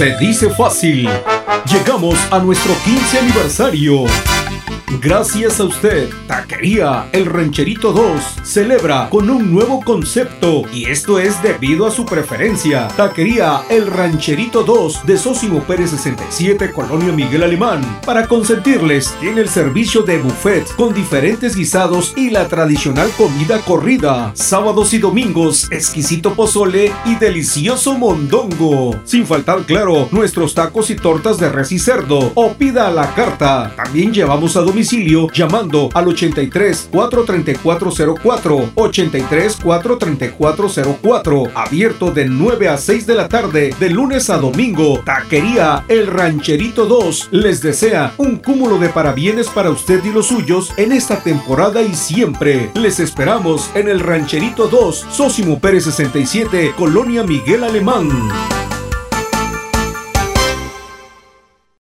Se dice fácil. Llegamos a nuestro 15 aniversario. Gracias a usted, Taquería El Rancherito 2 celebra con un nuevo concepto y esto es debido a su preferencia. Taquería El Rancherito 2 de Sósimo Pérez 67, Colonia Miguel Alemán. Para consentirles, tiene el servicio de buffet con diferentes guisados y la tradicional comida corrida. Sábados y domingos, exquisito pozole y delicioso mondongo. Sin faltar, claro, nuestros tacos y tortas de res y cerdo. O pida a la carta. También llevamos a domicilio llamando al 83 434 04 83 434 04 abierto de 9 a 6 de la tarde de lunes a domingo. Taquería El Rancherito 2 les desea un cúmulo de parabienes para usted y los suyos en esta temporada y siempre. Les esperamos en El Rancherito 2 Sósimo Pérez 67 Colonia Miguel Alemán